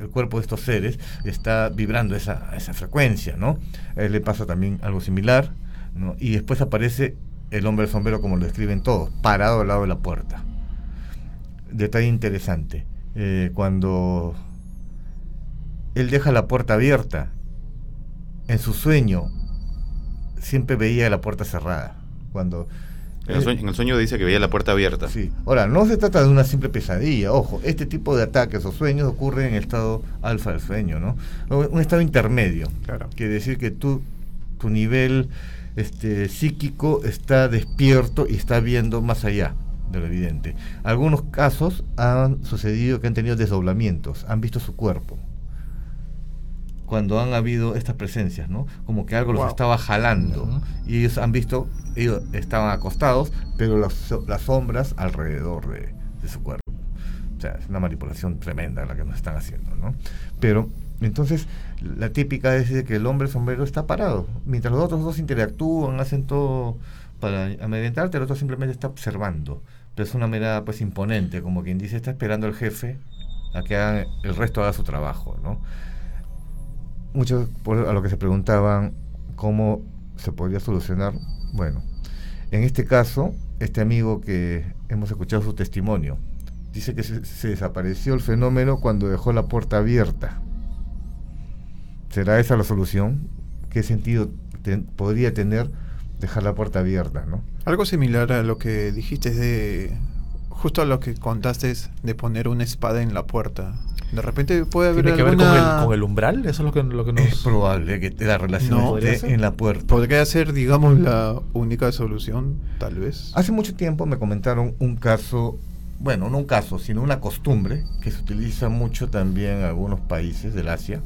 el cuerpo de estos seres está vibrando esa, esa frecuencia, ¿no? Él le pasa también algo similar, ¿no? Y después aparece el hombre sombrero, como lo describen todos, parado al lado de la puerta. Detalle interesante. eh, cuando él deja la puerta abierta, en su sueño siempre veía la puerta cerrada. Cuando En el, sueño, en el sueño dice que veía la puerta abierta. Sí. Ahora, no se trata de una simple pesadilla, ojo, este tipo de ataques o sueños ocurren en el estado alfa del sueño, ¿no? Un estado intermedio. Claro. Quiere decir que tú, tu nivel este, psíquico está despierto y está viendo más allá de lo evidente. Algunos casos han sucedido que han tenido desdoblamientos, han visto su cuerpo. Cuando han habido estas presencias, ¿no? Como que algo los Wow. estaba jalando. Ujú. Y ellos han visto, ellos estaban acostados, pero las, las sombras alrededor de, de su cuerpo. O sea, es una manipulación tremenda la que nos están haciendo, ¿no? Pero Entonces, la típica es de que el hombre sombrero está parado. Mientras los otros dos interactúan, hacen todo para amedrentarte, el otro simplemente está observando. Pero es una mirada pues imponente, como quien dice, está esperando el jefe a que hagan, el resto haga su trabajo, ¿no? Muchos por- a lo que se preguntaban cómo se podría solucionar, bueno, en este caso, este amigo que hemos escuchado su testimonio, dice que se, se desapareció el fenómeno cuando dejó la puerta abierta. ¿Será esa la solución? ¿Qué sentido podría tener dejar la puerta abierta, no? Algo similar a lo que dijiste de. Justo a lo que contaste de poner una espada en la puerta. De repente puede haber ¿Tiene que ver con alguna- el, con el umbral? Eso es lo que, lo que nos... Es probable que la relación No. esté en la puerta. Podría ser, digamos, la única solución, tal vez. Hace mucho tiempo me comentaron un caso, bueno, no un caso, sino una costumbre que se utiliza mucho también en algunos países del Asia,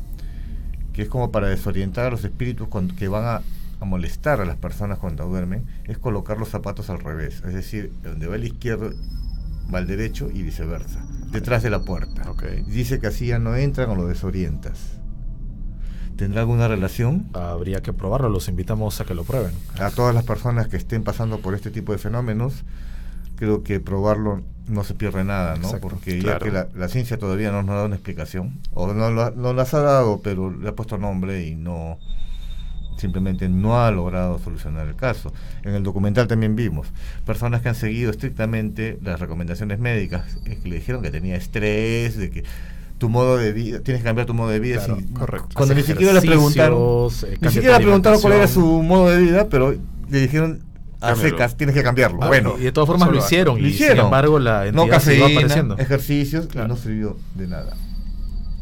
que es como para desorientar a los espíritus cuando- que van a, a molestar a las personas cuando duermen, es colocar los zapatos al revés, es decir, donde va el izquierdo va el derecho y viceversa, detrás de la puerta. Dice que así ya no entran o lo desorientas. ¿Tendrá alguna relación? Habría que probarlo, los invitamos a que lo prueben. a todas las personas que estén pasando por este tipo de fenómenos, creo que probarlo no se pierde nada, ¿no? Exacto, Porque claro. ya que la, la ciencia todavía no nos ha dado una explicación, o no, ha- no las ha dado, pero le ha puesto nombre y no simplemente no ha logrado solucionar el caso. En el documental también vimos personas que han seguido estrictamente las recomendaciones médicas, eh, que le dijeron que tenía estrés, de que tu modo de vida, tienes que cambiar tu modo de vida. Claro, sin- correcto. Cuando ni siquiera le preguntaron, eh, ni siquiera preguntaron cuál era su modo de vida, pero le dijeron a secas, tienes que cambiarlo. Ah, bueno, y de todas formas lo hicieron, y sin embargo la no entidad siguió cafeína, apareciendo. ejercicios, y no sirvió de nada.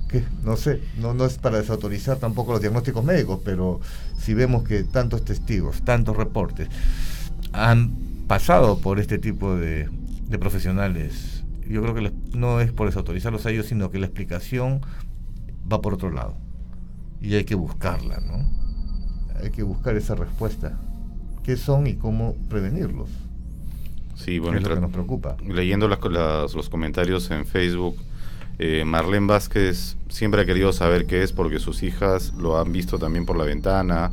¿Qué? No sé, no, no es para desautorizar tampoco los diagnósticos médicos, pero si vemos que tantos testigos, tantos reportes han pasado por este tipo de, de profesionales, yo creo que les- no es por desautorizarlos a ellos, sino que la explicación va por otro lado. Y hay que buscarla, ¿no? Hay que buscar esa respuesta. ¿Qué son y cómo prevenirlos? Sí, bueno, es lo que nos preocupa. leyendo las- las- los comentarios en Facebook, eh, Marlene Vázquez siempre ha querido saber qué es porque sus hijas lo han visto también por la ventana,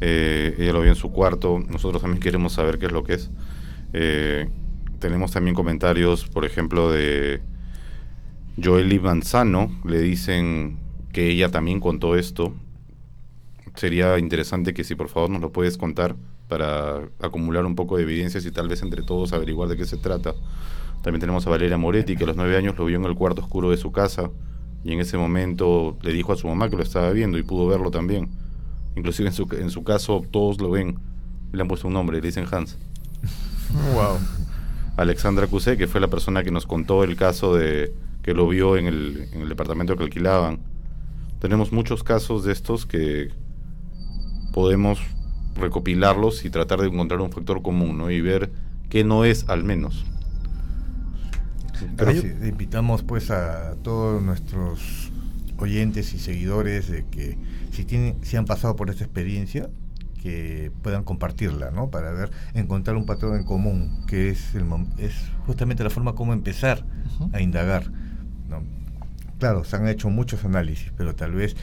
eh, ella lo vio en su cuarto, nosotros también queremos saber qué es lo que es. Eh, tenemos también comentarios, por ejemplo, de Joely Manzano, le dicen que ella también contó esto. Sería interesante que si por favor nos lo puedes contar para acumular un poco de evidencias y tal vez entre todos averiguar de qué se trata. También tenemos a Valeria Moretti, que a los nueve años lo vio en el cuarto oscuro de su casa y en ese momento le dijo a su mamá que lo estaba viendo y pudo verlo también. Inclusive en su, en su caso todos lo ven, le han puesto un nombre, le dicen Hans. Wow. Alexandra Cusé, que fue la persona que nos contó el caso de que lo vio en el, en el departamento que alquilaban. Tenemos muchos casos de estos que podemos recopilarlos y tratar de encontrar un factor común, ¿no? Y ver qué no es al menos. Pero sí, invitamos pues a todos nuestros oyentes y seguidores de que si tienen, si han pasado por esta experiencia, que puedan compartirla, ¿no? Para ver, encontrar un patrón en común, que es el es justamente la forma como empezar a indagar. ¿no? Claro, se han hecho muchos análisis, pero tal vez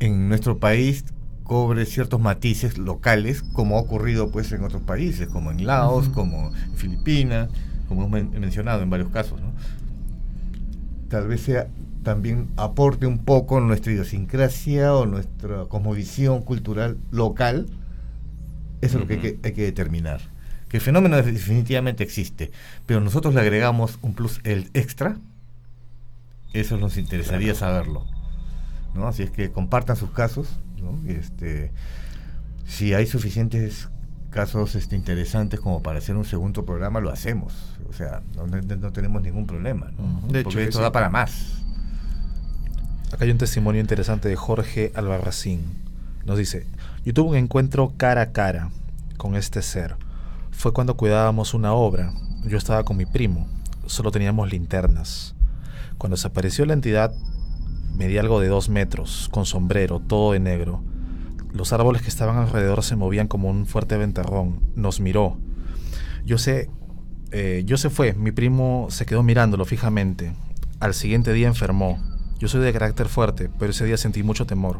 en nuestro país cobre ciertos matices locales, como ha ocurrido pues en otros países, como en Laos, como en Filipinas, como hemos men- mencionado en varios casos, ¿no? Tal vez sea también aporte un poco nuestra idiosincrasia o nuestra cosmovisión cultural local. Eso es lo que hay, que hay que determinar. Que el fenómeno definitivamente existe, pero nosotros le agregamos un plus el extra. Eso nos interesaría saberlo. ¿no? Así es que compartan sus casos. ¿no? Este, si hay suficientes casos este, interesantes como para hacer un segundo programa, lo hacemos. O sea, no, no- tenemos ningún problema. ¿no? De Porque hecho, esto sí. da para más. Acá hay un testimonio interesante de Jorge Albarracín. Nos dice, yo tuve un encuentro cara a cara con este ser. Fue cuando cuidábamos una obra. Yo estaba con mi primo. Solo teníamos linternas. Cuando desapareció la entidad, medía algo de dos metros, con sombrero, todo de negro. Los árboles que estaban alrededor se movían como un fuerte ventarrón. Nos miró. Yo sé, eh, yo se fue. Mi primo se quedó mirándolo fijamente. Al siguiente día enfermó. Yo soy de carácter fuerte, pero ese día sentí mucho temor.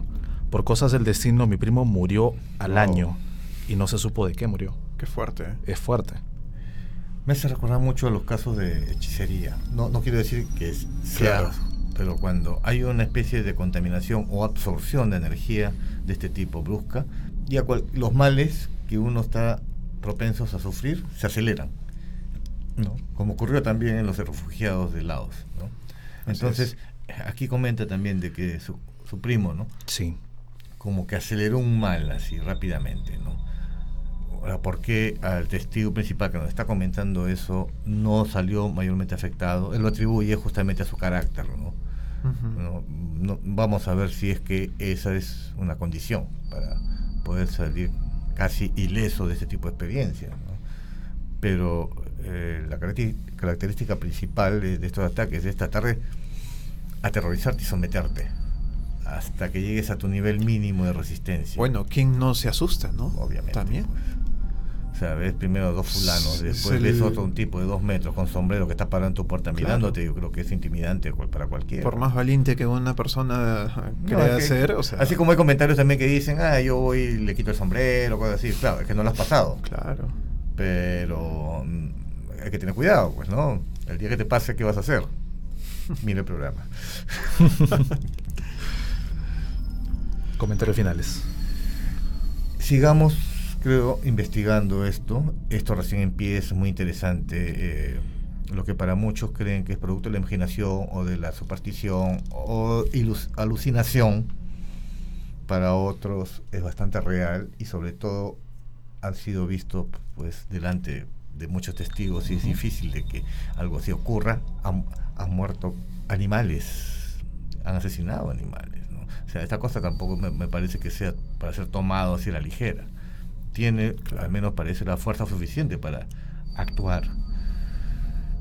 Por cosas del destino, mi primo murió al año y no se supo de qué murió. Qué fuerte. ¿eh? Es fuerte. Me hace recordar mucho a los casos de hechicería. No, no quiero decir que es- sea, Claro. pero cuando hay una especie de contaminación o absorción de energía de este tipo brusca, ya cual- los males que uno está propensos a sufrir se aceleran. ¿No? Como ocurrió también en los refugiados de Laos. ¿no? Entonces, aquí comenta también de que su, su primo, ¿no? Sí. Como que aceleró un mal así rápidamente, ¿no? Ahora, ¿por qué al testigo principal que nos está comentando eso no salió mayormente afectado? Él lo atribuye justamente a su carácter. No- no- vamos a ver si es que esa es una condición para poder salir casi ileso de este tipo de experiencias. ¿no? Pero eh, la característica principal de, de estos ataques es tratar de aterrorizarte y someterte hasta que llegues a tu nivel mínimo de resistencia. Bueno, ¿quién no se asusta, no? Obviamente. También. O sea, ves primero dos fulanos, Es después el- ves otro un tipo de dos metros con sombrero que está parado en tu puerta Claro. mirándote. Yo creo que es intimidante para cualquiera. Por más valiente que una persona No, crea es que- ser, o sea. Así como hay comentarios también que dicen, ah, yo voy y le quito el sombrero, cosas así. Claro, es que no lo has pasado. Claro. Pero mm, hay que tener cuidado, pues, ¿no? El día que te pase, ¿qué vas a hacer? Mira el programa. Comentarios finales. Sigamos, creo, investigando esto. Esto recién empieza, es muy interesante. eh, lo que para muchos creen que es producto de la imaginación o de la superstición o alucinación, para otros es bastante real y sobre todo han sido vistos pues delante de muchos testigos y es difícil de que algo así ocurra. Han, han muerto animales, han asesinado animales. ¿no? O sea, esta cosa tampoco me, me parece que sea para ser tomado así a la ligera. Tiene, al menos parece, la fuerza suficiente para actuar.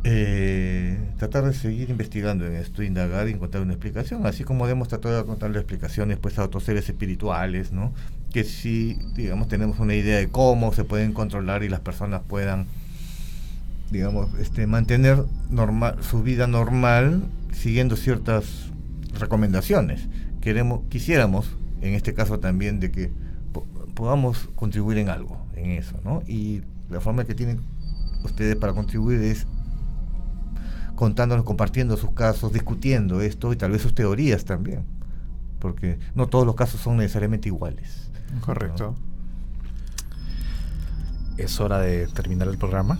Eh, tratar de seguir investigando en esto, indagar y encontrar una explicación, así como hemos tratado de encontrar explicaciones pues, a otros seres espirituales, ¿no? que sí, digamos, tenemos una idea de cómo se pueden controlar y las personas puedan, digamos, este, mantener normal, su vida normal siguiendo ciertas recomendaciones. Queremos, quisiéramos, en este caso también, de que po- podamos contribuir en algo, en eso, ¿no? Y la forma que tienen ustedes para contribuir es contándonos, compartiendo sus casos, discutiendo esto y tal vez sus teorías también, porque no todos los casos son necesariamente iguales. Correcto. Es hora de terminar el programa.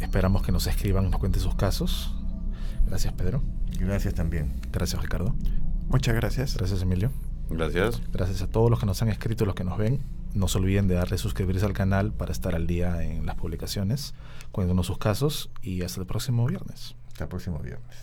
Esperamos que nos escriban, nos cuenten sus casos. Gracias, Pedro. Gracias también. Gracias, Ricardo. Muchas gracias. Gracias, Emilio. Gracias. Gracias a todos los que nos han escrito y los que nos ven. No se olviden de darle suscribirse al canal para estar al día en las publicaciones. Cuéntenos sus casos y hasta el próximo viernes. Hasta el próximo viernes.